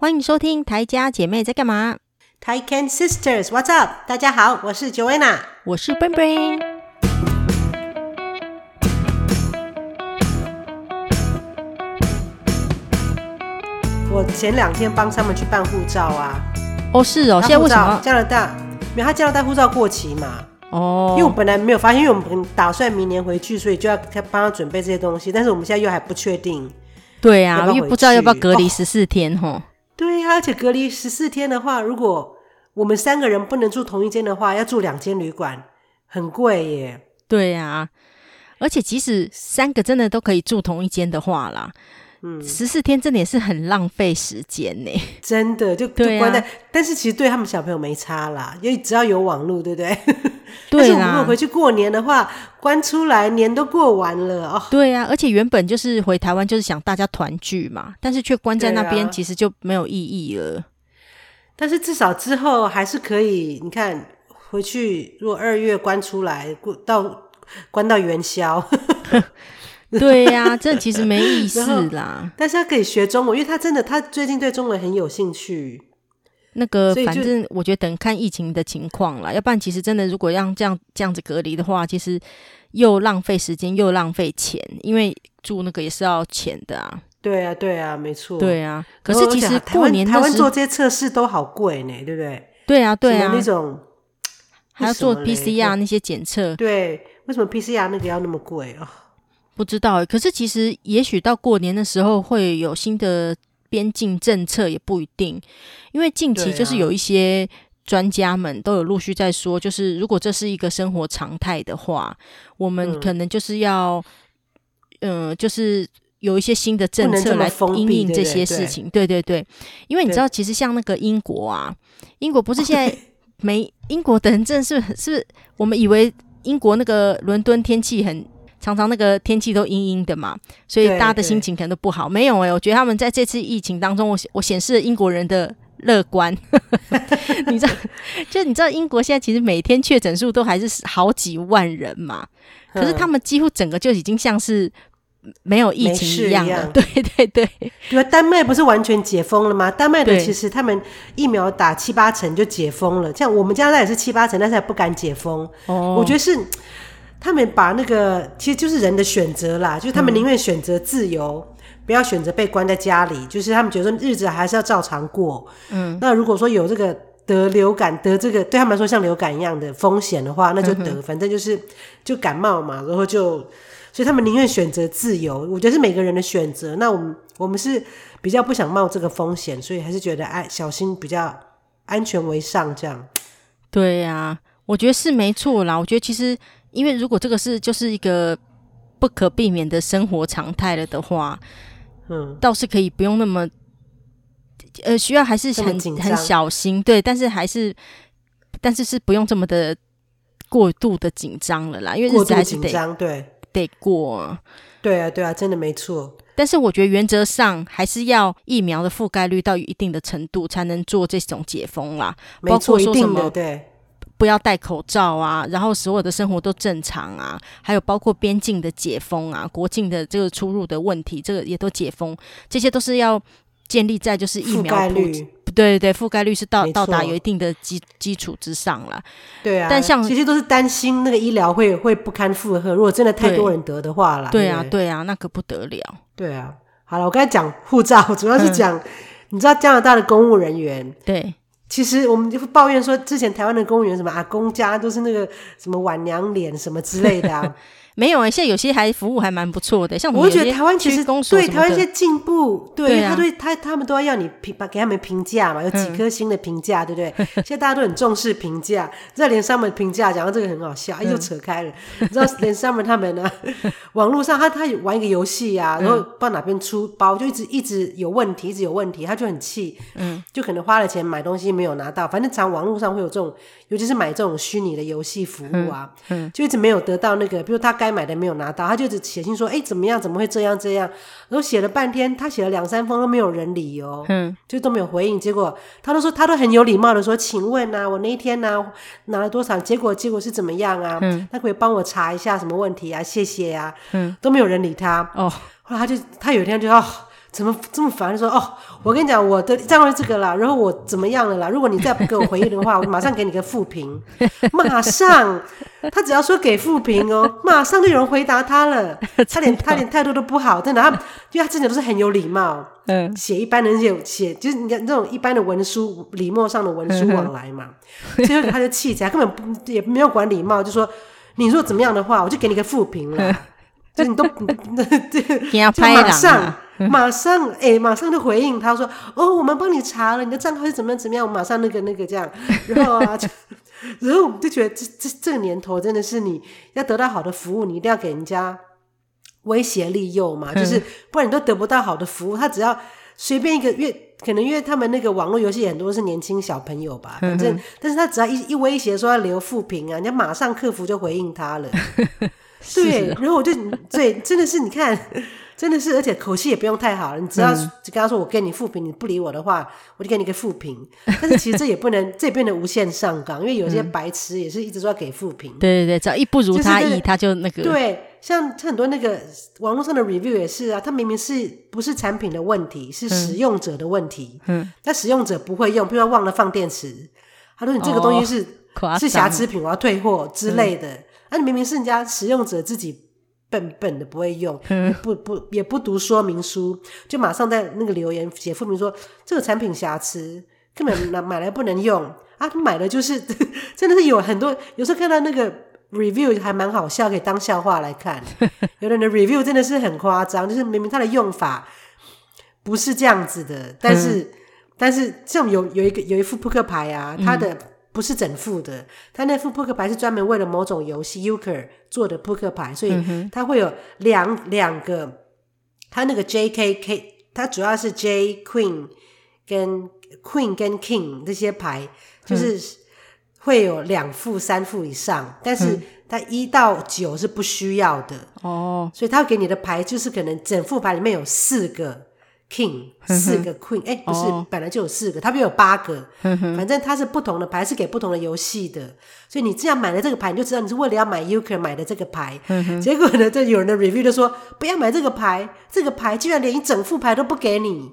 欢迎收听台家姐妹在干嘛？Tai Can Sisters，What's up？大家好，我是 Joanna，我是 Brain Brain。我前两天帮他们去办护照啊。哦，是哦，现在为什么加拿大？因为他加拿大护照过期嘛。哦。因为我本来没有发现，因为我们打算明年回去，所以就要帮他准备这些东西。但是我们现在又还不确定。对啊，因为不知道要不要隔离十四天吼。哦而且隔离十四天的话，如果我们三个人不能住同一间的话，要住两间旅馆，很贵耶。对呀、而且即使三个真的都可以住同一间的话啦，嗯，十四天真的也是很浪费时间呢。真的就就关在，但是其实对他们小朋友没差啦，因为只要有网络，对不对？对啊。但是如果回去过年的话，关出来年都过完了哦。对啊，而且原本就是回台湾就是想大家团聚嘛，但是却关在那边，其实就没有意义了。啊、但是至少之后还是可以，你看回去，如果二月关出来，过到关到元宵。对呀、啊，这其实没意思啦。但是他可以学中文，因为他真的他最近对中文很有兴趣。那个，反正我觉得等看疫情的情况啦，要不然其实真的如果让这样这样子隔离的话，其实又浪费时间又浪费钱，因为住那个也是要钱的啊。对啊，对啊，没错。对啊，可是其实过年台湾做这些测试都好贵呢，对不对？对啊，对啊，那种还要做 PCR 那些检测。对，为什么 PCR 那个要那么贵啊？不知道，可是其实也许到过年的时候会有新的。边境政策也不一定，因为近期就是有一些专家们都有陆续在说，就是如果这是一个生活常态的话，我们可能就是要，嗯、呃，就是有一些新的政策来应应这些事情。对对对，因为你知道，其实像那个英国啊，英国不是 现在没英国的人，真的是是不是？我们以为英国那个伦敦天气很。常常那个天气都阴阴的嘛，所以大家的心情可能都不好。没有哎、欸，我觉得他们在这次疫情当中，我我显示了英国人的乐观。你知道，就你知道，英国现在其实每天确诊数都还是好几万人嘛，可是他们几乎整个就已经像是没有疫情一样了。对对对，对啊，丹麦不是完全解封了吗？丹麦的其实他们疫苗打七八成就解封了，像我们加拿大也是七八成，但是还不敢解封。哦，我觉得是。他们把那个其实就是人的选择啦，就是他们宁愿选择自由，嗯，不要选择被关在家里。就是他们觉得日子还是要照常过。嗯，那如果说有这个得流感得这个对他们来说像流感一样的风险的话，那就得，反正就是就感冒嘛，然后就所以他们宁愿选择自由。我觉得是每个人的选择。那我们我们是比较不想冒这个风险，所以还是觉得哎小心比较安全为上这样。对呀，啊，我觉得是没错啦。我觉得其实。因为如果这个是就是一个不可避免的生活常态了的话，嗯，倒是可以不用那么，呃，需要还是很很小心，对，但是还是，但是是不用这么的过度的紧张了啦，因为日子还是得张，对，得过，对啊，对啊，真的没错。但是我觉得原则上还是要疫苗的覆盖率到一定的程度才能做这种解封啦，包括说什么对。不要戴口罩啊，然后所有的生活都正常啊，还有包括边境的解封啊，国境的这个出入的问题，这个也都解封，这些都是要建立在就是疫苗覆盖率，对对对，覆盖率是到到达有一定的基基础之上了。对啊，但像其实都是担心那个医疗会会不堪负荷，如果真的太多人得的话啦。对啊，对啊，那可不得了。对啊，好了，我刚才讲护照，主要是讲、嗯、你知道加拿大的公务人员对。其实我们就会抱怨说，之前台湾的公务员什么阿公家都是那个什么晚娘脸什么之类的啊。没有啊、欸，现在有些还服务还蛮不错的，像我，觉得台湾其实对台湾一些进步，对，对啊、他对他他们都要要你评，把给他们评价嘛，有几颗星的评价，对不对？现在大家都很重视评价，知道连 Summer 评价讲到这个很好笑，哎，又扯开了。你知道连 Summer 他们呢，网络上他他玩一个游戏啊，然后不知道哪边出包，就一直一直有问题，一直有问题，他就很气，嗯，就可能花了钱买东西没有拿到，反正常网络上会有这种，尤其是买这种虚拟的游戏服务啊，嗯，就一直没有得到那个，比如他该买的没有拿到。他就只写信说：“哎、欸，怎么样？怎么会这样？这样？”然后写了半天，他写了两三封都没有人理哦，嗯，就都没有回应。结果他都说他都很有礼貌的说：“请问啊，我那一天呢、啊、拿了多少？结果结果是怎么样啊？嗯，他可以帮我查一下什么问题啊？谢谢啊，嗯，都没有人理他哦。后来他就他有一天就哦，怎么这么烦？说哦，我跟你讲，我的账号是这个啦，然后我怎么样了啦？如果你再不给我回应的话，我马上给你个负评，马上，他只要说给负评哦，马上就有人回答他了。他连他连态度都不好，真的，他因为他真的都是很有礼貌，嗯，写一般的写写就是你看这种一般的文书礼貌上的文书往来嘛，所以他就气起来，根本不也没有管礼貌，就说你如果怎么样的话，我就给你个负评了。就你都 那这马上 马上哎、欸，马上就回应他说：“哦，我们帮你查了，你的账号是怎么样怎么样，我马上那个那个这样。”然后啊，就然后我们就觉得这这这个年头真的是你要得到好的服务，你一定要给人家威胁利诱嘛，就是不然你都得不到好的服务。他只要随便一个月，可能因为他们那个网络游戏很多是年轻小朋友吧，反正但是他只要一一威胁说要留负评啊，人家马上客服就回应他了。对，然后我就对，真的是你看，真的是，而且口气也不用太好了。你只要只跟他说我给你负评，你不理我的话，我就给你个负评。但是其实这也不能，这也不能无限上纲，因为有些白痴也是一直说要给负评。对对对，只要一不如他意，他就那个。对，像很多那个网络上的 review 也是啊，他明明是不是产品的问题，是使用者的问题。嗯。那使用者不会用，比如说忘了放电池，他说你这个东西是、哦、是瑕疵品，我要退货之类的。嗯那、你、明明是人家使用者自己笨笨的不会用，嗯、不不也不读说明书，就马上在那个留言写负评说这个产品瑕疵，根本买买来不能用 啊！他买的就是 真的是有很多，有时候看到那个 review 还蛮好笑，可以当笑话来看。有的人的 review 真的是很夸张，就是明明它的用法不是这样子的，但是、嗯、但是像有有一个有一副扑克牌啊，它的。不是整副的，他那副扑克牌是专门为了某种游戏 Euchre 做的扑克牌，所以它会有两两个，它那个 J K K，它主要是 J Queen 跟 Queen 跟 King 这些牌，就是会有两副、三副以上，但是它一到九是不需要的。哦，所以他给你的牌就是可能整副牌里面有四个。King 四个 Queen，哎、欸，不是、哦，本来就有四个，它没有八个，反正它是不同的牌，是给不同的游戏的。所以你这样买了这个牌，你就知道你是为了要买 Euchre 买的这个牌。结果呢，这有人的 review 就说不要买这个牌，这个牌居然连一整副牌都不给你，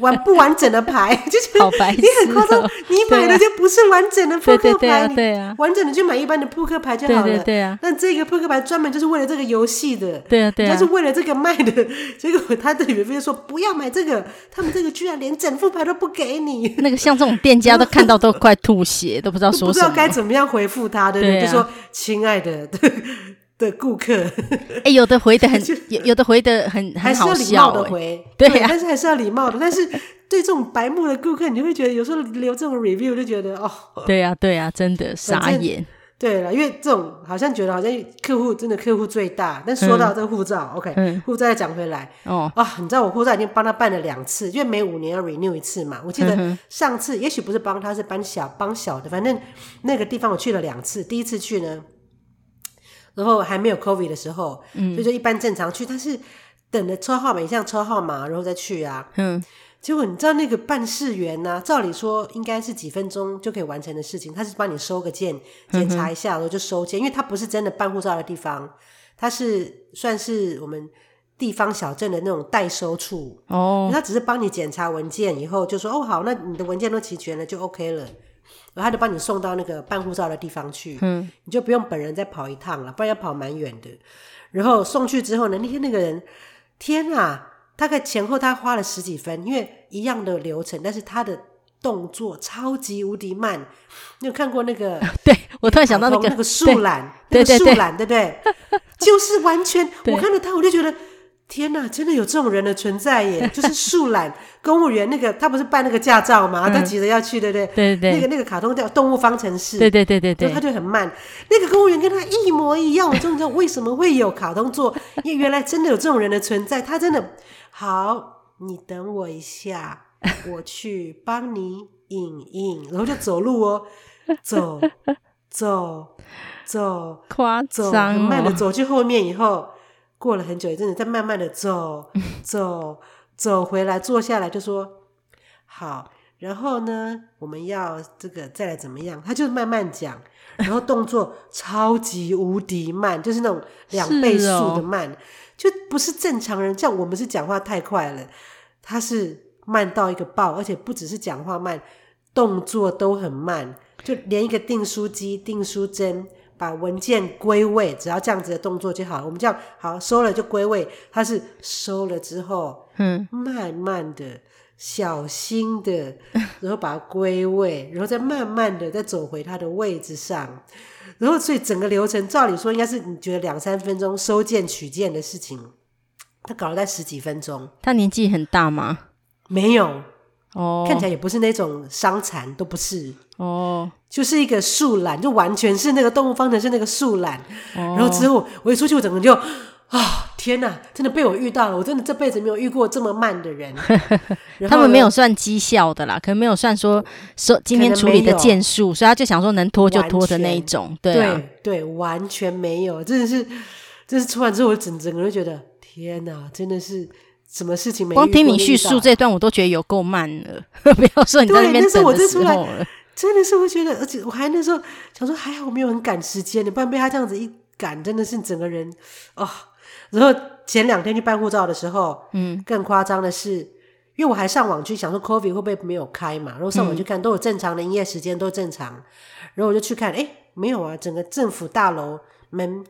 完不完整的牌，就觉得你很夸张，你买的就不是完整的扑克牌，对啊，完整的就买一般的扑克牌就好了。对啊，但这个扑克牌专门就是为了这个游戏的，对啊对啊，就是为了这个卖的。结果他的 review 说不。不要买这个，他们这个居然连整副牌都不给你。那个像这种店家都看到都快吐血，都不知道 说什么，不知道该怎么样回复他，对不对？就说亲爱的 的顾客，哎、欸，有的回的很，有有的回的很很好笑，还是要礼貌的回，对，但是还是要礼貌的。但是对这种白目的顾客，你就会觉得有时候留这种 review 就觉得哦，对呀、啊、对呀、啊，真的傻眼。对了，因为这种好像觉得好像客户真的客户最大，但说到这个护照、嗯、，OK，护照再讲回来哦啊，你知道我护照已经帮他办了两次，因为每五年要 renew 一次嘛。我记得上次、嗯、也许不是帮他，是帮小帮小的，反正那个地方我去了两次。第一次去呢，然后还没有 COVID 的时候，嗯，所以就一般正常去，但是等了抽号码，像抽号码然后再去啊，嗯。结果你知道那个办事员呢、啊？照理说应该是几分钟就可以完成的事情，他是帮你收个件，检查一下，然后就收件，因为他不是真的办护照的地方，他是算是我们地方小镇的那种代收处哦。他只是帮你检查文件以后，就说哦好，那你的文件都齐全了，就 OK 了，然后他就帮你送到那个办护照的地方去，嗯，你就不用本人再跑一趟了，不然要跑蛮远的。然后送去之后呢，那天那个人，天啊！大概前后他花了十几分，因为一样的流程，但是他的动作超级无敌慢。你有看过那个？对，我突然想到那个那个树懒，那个树懒，对不对？就是完全，我看到他，我就觉得天哪，真的有这种人的存在耶！就是树懒公务员，那个他不是办那个驾照吗？他急着要去，对不对？对对，那个那个卡通叫《动物方程式》，对对对对对，他就很慢。那个公务员跟他一模一样，我就知道为什么会有卡通做，因为原来真的有这种人的存在，他真的。好，你等我一下，我去帮你影印，然后就走路哦，走走走，夸张、哦，很慢的走去后面，以后过了很久，真的再慢慢的走 走走回来，坐下来就说好，然后呢，我们要这个再来怎么样？他就慢慢讲，然后动作 超级无敌慢，就是那种两倍速的慢。就不是正常人。像我们是讲话太快了，他是慢到一个爆，而且不只是讲话慢，动作都很慢，就连一个订书机、订书针。把文件归位，只要这样子的动作就好。我们这样好收了就归位，它是收了之后，嗯，慢慢的、小心的，然后把它归位，然后再慢慢的再走回它的位置上。然后，所以整个流程照理说应该是你觉得两三分钟收件取件的事情，他搞了在十几分钟。他年纪很大吗？没有。哦，看起来也不是那种伤残，都不是哦，就是一个树懒，就完全是那个动物方程式那个树懒。哦、然后之后我一出去，我整个就啊、哦，天哪，真的被我遇到了！我真的这辈子没有遇过这么慢的人。他们没有算绩效的啦，可能没有算说说今天处理的件数，所以他就想说能拖就拖的那一种。对、啊、对对，完全没有，真的是，真是出完之后，我整整个人觉得天哪，真的是。什么事情没？光听你叙述这段，我都觉得有够慢了。不要说你在那边等的时候来，真的是会觉得，而且我还那时候想说，还好我没有很赶时间，你不然被他这样子一赶，真的是整个人哦。然后前两天去办护照的时候，嗯，更夸张的是，因为我还上网去想说，COVID 会不会没有开嘛？然后上网去看，都有正常的营业时间，都正常。然后我就去看，哎，没有啊，整个政府大楼门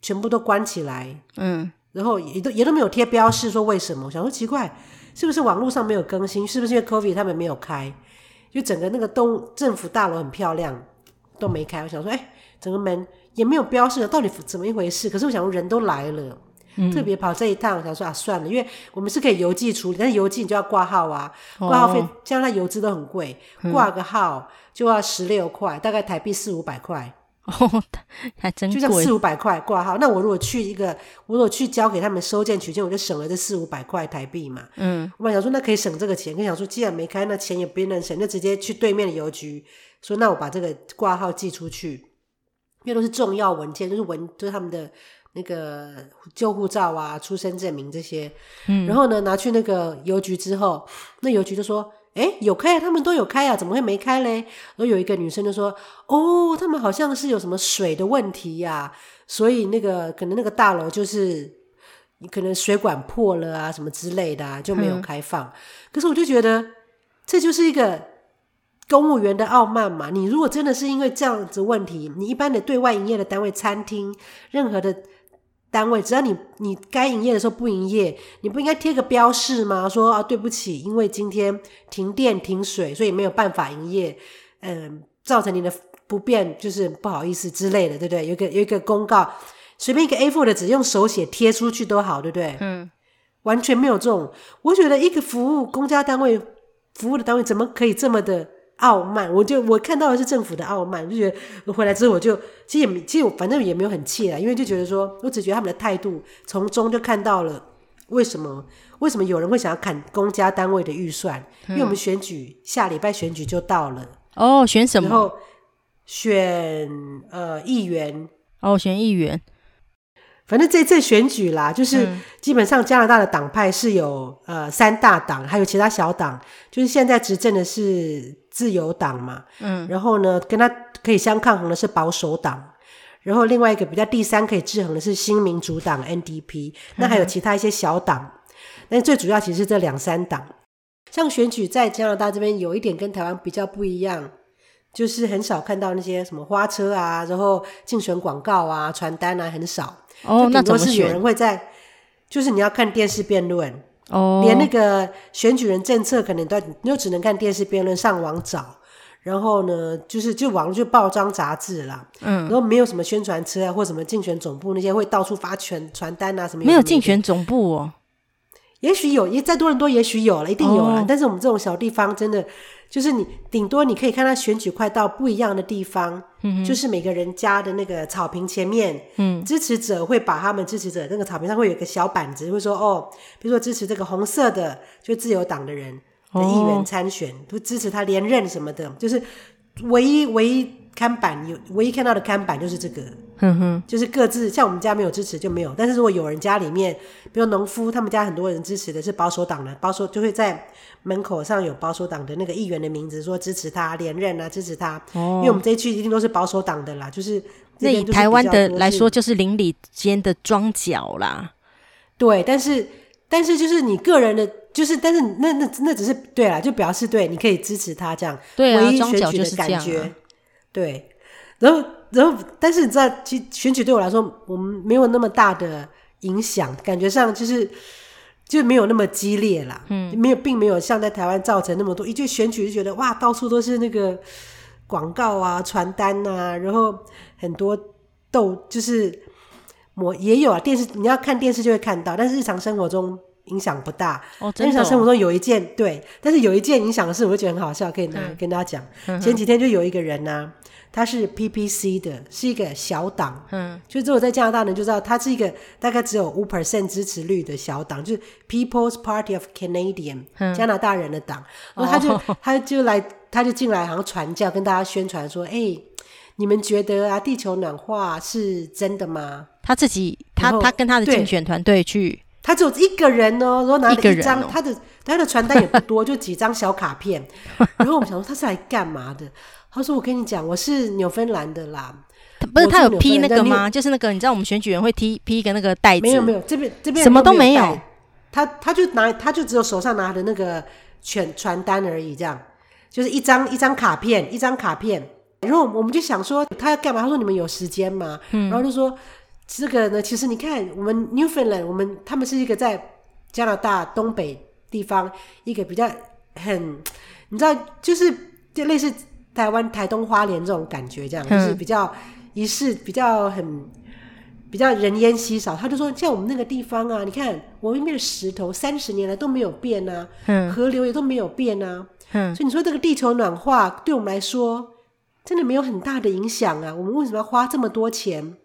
全部都关起来，嗯。然后也都也都没有贴标示说为什么，我想说奇怪，是不是网络上没有更新？是不是因为 COVID 他们没有开？就整个那个东政府大楼很漂亮，都没开。我想说，哎，整个门也没有标示，到底怎么一回事？可是我想说人都来了，嗯、特别跑这一趟，我想说啊，算了，因为我们是可以邮寄处理，但是邮寄你就要挂号啊，挂号费，加上它邮资都很贵，挂个号就要十六块，大概台币四五百块。哦，还真贵，就像四五百块挂号。那我如果去一个，我如果去交给他们收件取件，我就省了这四五百块台币嘛。嗯，我本来想说那可以省这个钱，跟想说既然没开，那钱也不能省，就直接去对面的邮局说，那我把这个挂号寄出去，因为都是重要文件，就是文，就是他们的那个旧护照啊、出生证明这些。嗯，然后呢，拿去那个邮局之后，那邮局就说。诶，有开啊，他们都有开啊，怎么会没开嘞？然后有一个女生就说：“哦，他们好像是有什么水的问题呀，所以那个可能那个大楼就是可能水管破了啊，什么之类的啊，就没有开放。嗯。可是我就觉得这就是一个公务员的傲慢嘛。你如果真的是因为这样子问题，你一般的对外营业的单位，餐厅任何的。单位只要你你该营业的时候不营业，你不应该贴个标示吗？说啊，对不起，因为今天停电停水，所以没有办法营业，嗯，造成你的不便，就是不好意思之类的，对不对？有一个有一个公告，随便一个 A4 的纸用手写贴出去都好，对不对？嗯，完全没有这种，我觉得一个服务公家单位服务的单位怎么可以这么的？傲慢，我就我看到的是政府的傲慢，就觉得我回来之后，我就其实也其实我反正也没有很气啦，因为就觉得说，我只觉得他们的态度从中就看到了为什么为什么有人会想要砍公家单位的预算，嗯、因为我们选举下礼拜选举就到了哦，选什么？然后选呃议员哦，选议员。反正这次选举啦，就是基本上加拿大的党派是有呃三大党，还有其他小党，就是现在执政的是自由党嘛，嗯，然后呢，跟他可以相抗衡的是保守党，然后另外一个比较第三可以制衡的是新民主党 NDP，那还有其他一些小党，嗯，但最主要其实是这两三党。像选举在加拿大这边有一点跟台湾比较不一样，就是很少看到那些什么花车啊，然后竞选广告啊、传单啊，很少。哦，那怎么是有人会在？就是你要看电视辩论哦，连那个选举人政策可能都你就只能看电视辩论，上网找。然后呢，就是就网络就报章杂志啦，嗯，然后没有什么宣传车啊，或什么竞选总部那些会到处发传传单啊什么。没有竞选总部哦，也许有，也再多人多也许有了，一定有了。哦，但是我们这种小地方真的。就是你顶多你可以看到选举快到不一样的地方，嗯，就是每个人家的那个草坪前面，嗯，支持者会把他们支持者那个草坪上会有一个小板子，会说哦，比如说支持这个红色的，就自由党的人的议员参选，都、哦、支持他连任什么的，就是唯一唯一。看板有唯一看到的看板就是这个，哼哼，就是各自像我们家没有支持就没有，但是如果有人家里面，比如农夫他们家很多人支持的是保守党的，保守就会在门口上有保守党的那个议员的名字，说支持他连任啊，支持他。哦，因为我们这一区一定都是保守党的啦，就是，那以台湾的来说，就是邻里间的桩脚啦。对，但是但是就是你个人的，就是但是那那那只是对啦，就表示对，你可以支持他这样，对啊，唯一选举的感觉，啊、对。然后然后，但是你知道，其实选举对我来说，我们没有那么大的影响，感觉上就是就没有那么激烈啦，嗯，没有，并没有像在台湾造成那么多，一句选举就觉得哇，到处都是那个广告啊、传单啊，然后很多斗就是。我也有啊，电视你要看电视就会看到，但是日常生活中影响不大。哦，真的哦。日常生活中有一件对，但是有一件影响的事，我就觉得很好笑，可以拿、嗯、跟大家讲。嗯、前几天就有一个人呢、啊，他是 PPC 的，是一个小党。嗯，就只有在加拿大呢，就知道他是一个大概只有五 percent 支持率的小党，就是 People's Party of Canadian、嗯、加拿大人的党。然后他就、哦、他就来，他就进来，好像传教，跟大家宣传说：“哎、欸，你们觉得啊，地球暖化是真的吗？”他自己，他他跟他的竞选团队去，他只有一个人哦，然后拿了一张、哦、他的他的传单也不多，就几张小卡片。然后我们想说他是来干嘛的？他说：“我跟你讲，我是纽芬兰的啦。”不是他有披那个吗？就是那个你知道我们选举人会披披一个那个袋子？没有没有，这边这边什么都没有。他他就拿他就只有手上拿的那个传传单而已，这样就是一张一张卡片，一张卡片。然后我们就想说他要干嘛？他说：“你们有时间吗？”嗯，然后就说。这个呢，其实你看，我们 Newfoundland，我们他们是一个在加拿大东北地方一个比较很，你知道，就是就类似台湾台东花莲这种感觉，这样、嗯、就是比较仪式比较很比较人烟稀少。他就说，像我们那个地方啊，你看我们那边的石头三十年来都没有变啊，嗯、河流也都没有变啊，嗯、所以你说这个地球暖化对我们来说真的没有很大的影响啊，我们为什么要花这么多钱？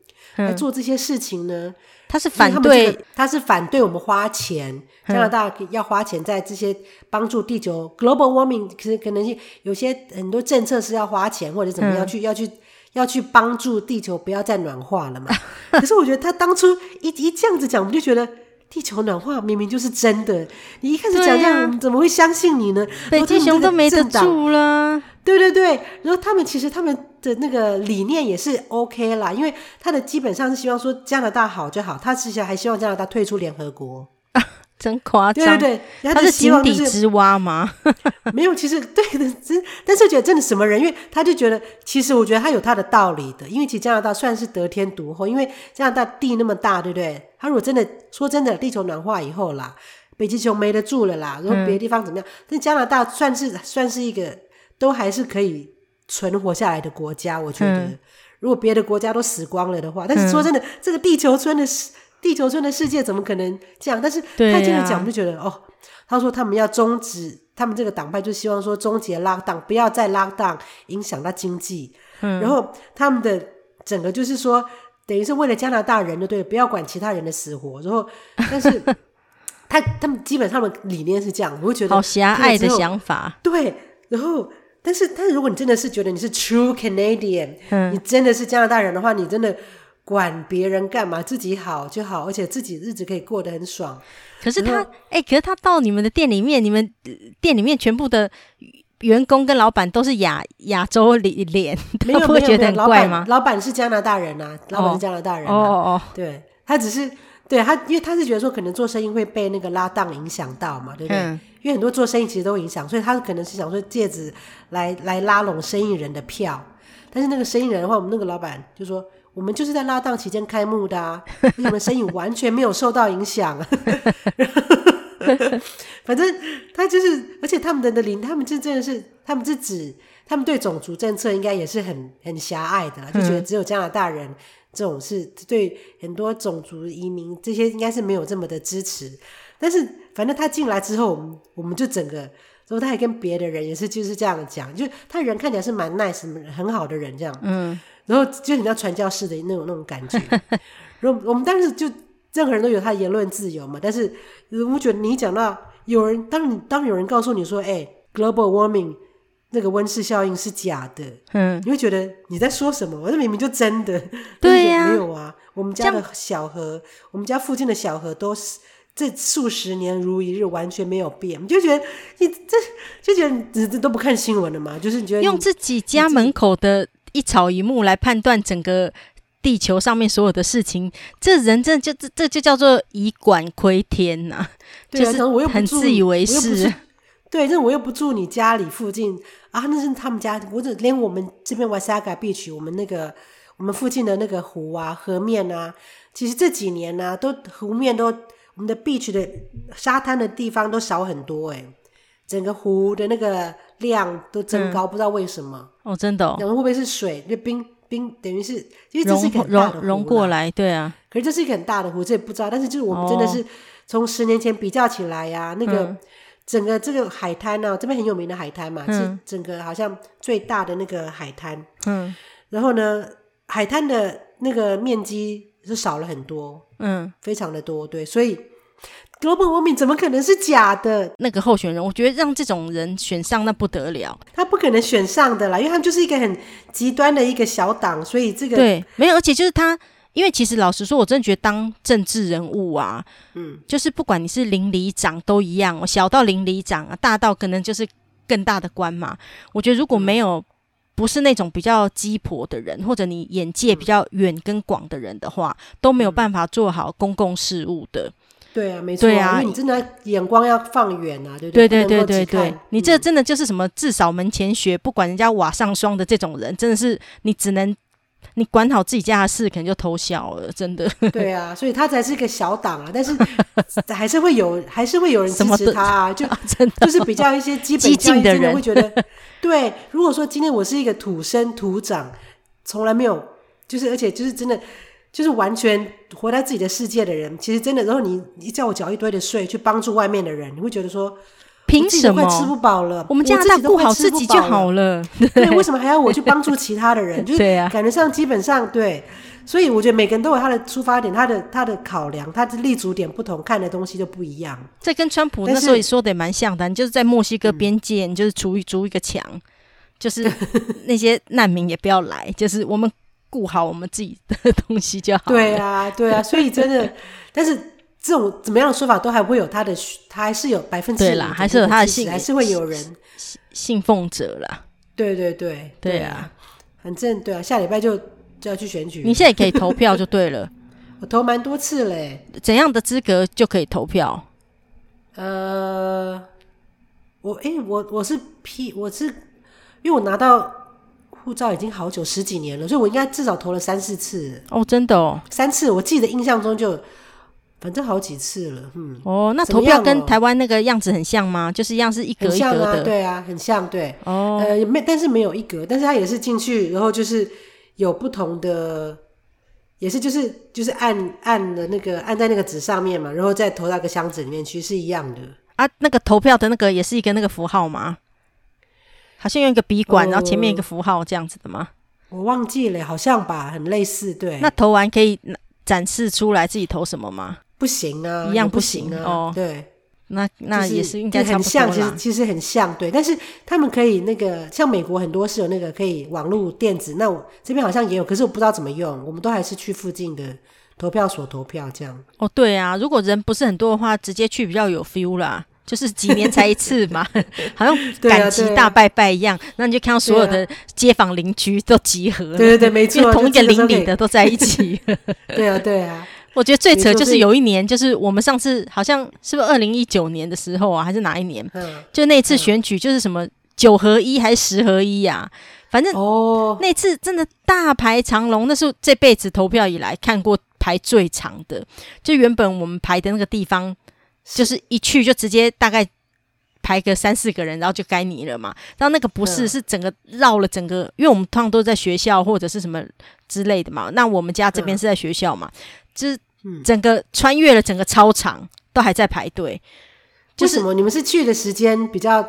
来做这些事情呢？他是反对，他，这个、他是反对我们花钱。加拿大要花钱在这些帮助地球 global warming，可是可能有些很多政策是要花钱或者怎么样去、嗯、要去要去帮助地球不要再暖化了嘛。可是我觉得他当初一一这样子讲，我们就觉得地球暖化明明就是真的。你一开始讲这样，啊、我们怎么会相信你呢？北极熊都没得住了。对对对，然后他们其实他们的那个理念也是 OK 啦，因为他的基本上是希望说加拿大好就好，他其实还希望加拿大退出联合国啊，真夸张，对对对，他是井底之蛙吗？没有，其实对的，真但是觉得真的什么人，因为他就觉得其实我觉得他有他的道理的，因为其实加拿大算是得天独厚，因为加拿大地那么大，对不对？他如果真的说真的，地球暖化以后啦，北极熊没得住了啦，然后别的地方怎么样？嗯、但加拿大算是算是一个。都还是可以存活下来的国家，我觉得，嗯、如果别的国家都死光了的话，但是说真的，嗯、这个地球村的世地球村的世界怎么可能这样？但是他这样讲，我就觉得、啊、哦，他说他们要终止，他们这个党派就希望说终结 lockdown，不要再 lockdown 影响到经济。嗯，然后他们的整个就是说，等于是为了加拿大人，的对了，不要管其他人的死活。然后，但是 他他们基本上的理念是这样，我会觉得好狭隘的想法。对，然后。但是，但是如果你真的是觉得你是 true Canadian，嗯，你真的是加拿大人的话，你真的管别人干嘛？自己好就好，而且自己日子可以过得很爽。可是他，哎、欸，可是他到你们的店里面，你们店里面全部的员工跟老板都是亚亚洲脸，没有 不会觉得很怪吗？老板是加拿大人啊，老板是加拿大人、啊，哦哦哦，对，他只是对他，因为他是觉得说可能做生意会被那个拉档影响到嘛，对不对？嗯因为很多做生意其实都影响，所以他可能是想说借此来来拉拢生意人的票。但是那个生意人的话，我们那个老板就说：“我们就是在拉档期间开幕的啊，你们生意完全没有受到影响。”反正他就是，而且他们的的领，他们这真的是，他们是指他们对种族政策应该也是很很狭隘的，就觉得只有加拿大人这种是对很多种族移民这些应该是没有这么的支持。但是，反正他进来之后，我们我们就整个，然后他还跟别的人也是就是这样讲，就他人看起来是蛮 nice、很好的人这样。嗯。然后就你知道传教士的那种那种感觉。然后我们当时就任何人都有他的言论自由嘛，但是我觉得你讲到有人，当你当有人告诉你说，哎，global warming 那个温室效应是假的，嗯，你会觉得你在说什么？我这明明就真的。对呀。没有啊，我们家的小河，我们家附近的小河都是。这数十年如一日，完全没有变，你就觉得你这就觉得你这都不看新闻了嘛？就是你觉得你用自己家门口的一草一木来判断整个地球上面所有的事情，这人真的就这这就叫做以管窥天呐、啊，对啊，就是我又很自以为是。对，这我又不住你家里附近啊，那是他们家，我只连我们这边 Wasaga Beach，我们那个我们附近的那个湖啊、河面啊，其实这几年呢、啊，都湖面都我们的 beach 的沙滩的地方都少很多诶，整个湖的那个量都增高，嗯、不知道为什么哦，真的、哦，然后会不会是水？那冰冰等于是因为这是一个很大的湖融，融过来，对啊，可是这是一个很大的湖，这也不知道，但是就是我们真的是从十年前比较起来呀、啊，哦、那个。嗯整个这个海滩呢、啊，这边很有名的海滩嘛，嗯、是整个好像最大的那个海滩。嗯，然后呢，海滩的那个面积是少了很多，嗯，非常的多。对，所以 global warming 怎么可能是假的？那个候选人，我觉得让这种人选上那不得了，他不可能选上的啦，因为他们就是一个很极端的一个小党，所以这个对，没有，而且就是他。因为其实老实说，我真的觉得当政治人物啊，嗯，就是不管你是邻里长都一样，小到邻里长啊，大到可能就是更大的官嘛。我觉得如果没有不是那种比较鸡婆的人，或者你眼界比较远跟广的人的话，都没有办法做好公共事务的。对啊，没错，对啊，因为你真的眼光要放远啊，对不对？对对对对对，你这真的就是什么至少门前雪，不管人家瓦上霜的这种人，真的是你只能。你管好自己家的事，可能就偷笑了，真的。对啊，所以他才是一个小党啊，但是 还是会有，还是会有人支持他啊，就 真的就是比较一些基本教育的人会觉得，对。如果说今天我是一个土生土长，从来没有，就是而且就是真的，就是完全活在自己的世界的人，其实真的，然后你你叫我缴一堆的税去帮助外面的人，你会觉得说。凭什么？吃不饱了，我们加拿大顾好自己就好了。对，为什么还要我去帮助其他的人？就是感觉上基本上对，所以我觉得每个人都有他的出发点，他的他的考量，他的立足点不同，看的东西就不一样。这跟川普那时候也说的也蛮像的，你就是在墨西哥边界，你就是筑筑一个墙，就是那些难民也不要来，就是我们顾好我们自己的东西就好。对啊，对啊，所以真的，但是。这种怎么样的说法都还会有他的，他还是有百分之对啦，还是有他的信，还是会有人信奉者啦。对对对对啊，反正对啊，下礼拜就就要去选举。你现在可以投票就对了。我投蛮多次嘞。怎样的资格就可以投票？呃，我哎、欸，我我是 P，我是因为我拿到护照已经好久十几年了，所以我应该至少投了三四次。哦，真的哦，三次，我记得印象中就。反正好几次了，嗯。哦，那投票跟台湾那个样子很像吗？就是一样是一格一格的，啊对啊，很像，对。哦，呃，没，但是没有一格，但是它也是进去，然后就是有不同的，也是就是就是按按的那个按在那个纸上面嘛，然后再投到个箱子里面去，是一样的。啊，那个投票的那个也是一个那个符号吗？好像用一个笔管，呃、然后前面一个符号这样子的吗？我忘记了，好像吧，很类似。对，那投完可以展示出来自己投什么吗？不行啊，一样不行啊。哦，对，那那也是应该很像，其实其实很像，对。但是他们可以那个，像美国很多是有那个可以网络电子，那我这边好像也有，可是我不知道怎么用。我们都还是去附近的投票所投票这样。哦，对啊，如果人不是很多的话，直接去比较有 feel 啦。就是几年才一次嘛，好像 赶集大拜拜一样。那你就看到所有的街坊邻居都集合了，对对对，没错，同一个邻里的都在一起。对啊，对啊。我觉得最扯就是有一年，就是我们上次好像是不是二零一九年的时候啊，还是哪一年？嗯，就那次选举就是什么九合一还是十合一呀？反正哦，那次真的大排长龙，那是这辈子投票以来看过排最长的。就原本我们排的那个地方，就是一去就直接大概排个三四个人，然后就该你了嘛。然后那个不是，是整个绕了整个，因为我们通常都在学校或者是什么之类的嘛。那我们家这边是在学校嘛。就是整个穿越了整个操场，都还在排队。就是、为什么你们是去的时间比较？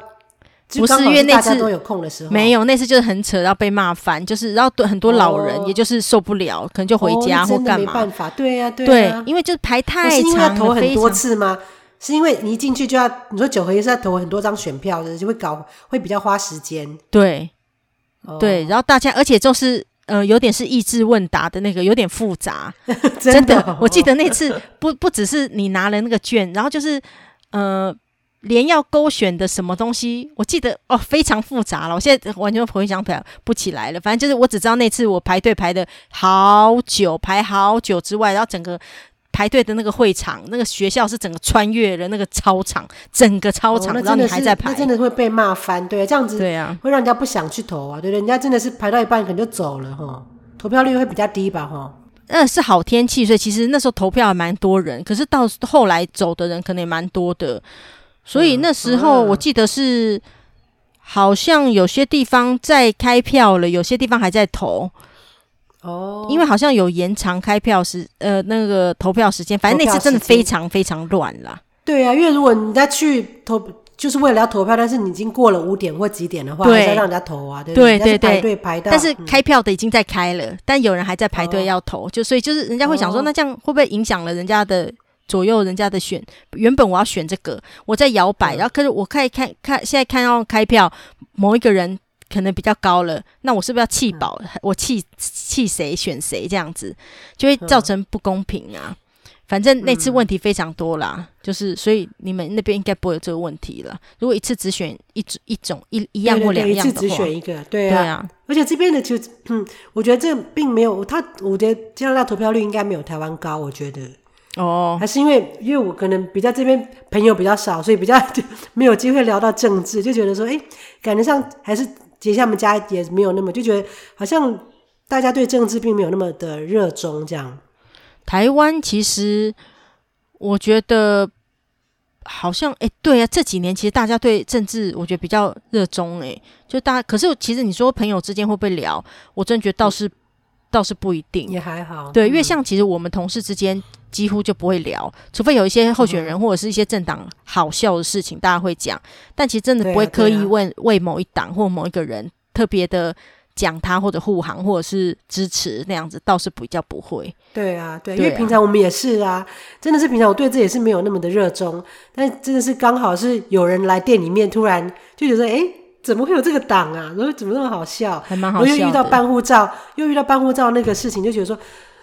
不是因为那次都有空的时候，没有那次就是很扯，然后被骂翻，就是然后很多老人，也就是受不了，哦、可能就回家或干嘛。没办法，对呀、啊，对、啊、对，因为就是排太长了。是因为要投很多次吗？是因为你一进去就要你说九合一是要投很多张选票的，就会搞会比较花时间。对，哦、对，然后大家而且就是。呃，有点是益智问答的那个，有点复杂，真的。真的哦、我记得那次不不只是你拿了那个券，然后就是呃，连要勾选的什么东西，我记得哦，非常复杂了。我现在完全回想不起来了。反正就是我只知道那次我排队排的好久，排好久之外，然后整个排队的那个会场，那个学校是整个穿越了那个操场，整个操场，哦、然后你还在排，那真的会被骂翻。对，这样子对啊，会让人家不想去投啊。对，对，人家真的是排到一半可能就走了哈，投票率会比较低吧哈。那是好天气，所以其实那时候投票还蛮多人，可是到后来走的人可能也蛮多的。所以那时候我记得是，好像有些地方在开票了，有些地方还在投。哦，因为好像有延长开票时，呃，那个投票时间。反正那次真的非常非常乱啦。对啊，因为如果你再去投，就是为了要投票，但是你已经过了五点或几点的话，对，还是要让人家投啊。对对对对，排队排到。但是开票的已经在开了，嗯、但有人还在排队要投，就所以就是人家会想说，那这样会不会影响了人家的？左右人家的选，原本我要选这个，我在摇摆，然后可是我可以看看现在看到开票，某一个人可能比较高了，那我是不是要弃保？嗯、我弃弃谁选谁这样子，就会造成不公平啊。嗯、反正那次问题非常多啦，嗯、就是所以你们那边应该不会有这个问题了。如果一次只选一种一种一一样或两样的话，一次只选一个，对啊。对啊，而且这边的就嗯，我觉得这并没有他，我觉得加拿大投票率应该没有台湾高，我觉得。哦，还是因为因为我可能比较这边朋友比较少，所以比较没有机会聊到政治，就觉得说，哎，感觉上还是姐姐他们家也没有那么，就觉得好像大家对政治并没有那么的热衷这样。台湾其实我觉得好像，哎，对啊，这几年其实大家对政治我觉得比较热衷，哎，就大家，可是其实你说朋友之间会不会聊？我真觉得倒是、嗯、倒是不一定，也还好。对，因为像其实我们同事之间。几乎就不会聊，除非有一些候选人或者是一些政党好笑的事情，大家会讲。但其实真的不会刻意问为某一党或某一个人特别的讲他或者护航或者是支持那样子，倒是比较不会。对啊，对，因为平常我们也是啊，真的是平常我对这也是没有那么的热衷，但真的是刚好是有人来店里面，突然就觉得哎，怎么会有这个党啊？然后怎么那么好笑？还蛮好笑。又遇到办护照，又遇到办护照那个事情，就觉得说。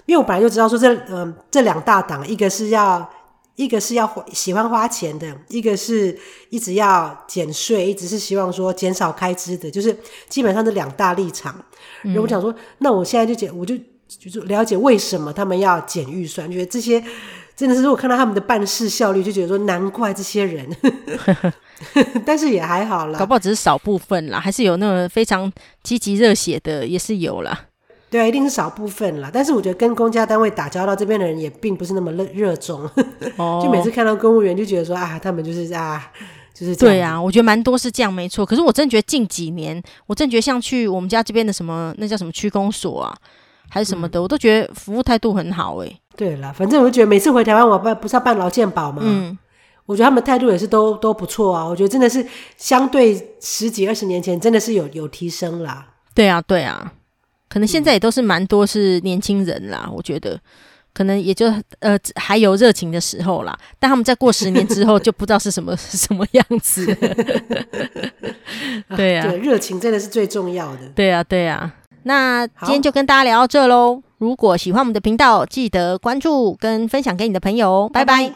因为我本来就知道说这嗯、这两大党，一个是要一个是要喜欢花钱的，一个是一直要减税，一直是希望说减少开支的，就是基本上是两大立场。然后我想说，那我现在就减，我就就了解为什么他们要减预算，觉得这些真的是如果看到他们的办事效率，就觉得说难怪这些人，但是也还好啦，搞不好只是少部分啦，还是有那种非常积极热血的，也是有啦。对啊，一定是少部分啦。但是我觉得跟公家单位打交道这边的人也并不是那么热热衷，哦、就每次看到公务员就觉得说啊，他们就是啊，就是。对啊，我觉得蛮多是这样，没错。可是我真觉得近几年，我真觉得像去我们家这边的什么那叫什么区公所啊，还是什么的，嗯、我都觉得服务态度很好诶、欸。对啦，反正我就觉得每次回台湾，我办不是要办劳健保嘛，嗯，我觉得他们态度也是都都不错啊。我觉得真的是相对十几二十年前，真的是有有提升啦。对啊，对啊。可能现在也都是蛮多是年轻人啦，嗯、我觉得可能也就呃还有热情的时候啦，但他们在过十年之后就不知道是什么 是什么样子。对啊，对，热情真的是最重要的。对啊，对啊。那今天就跟大家聊到这喽。如果喜欢我们的频道，记得关注跟分享给你的朋友。拜拜。拜拜。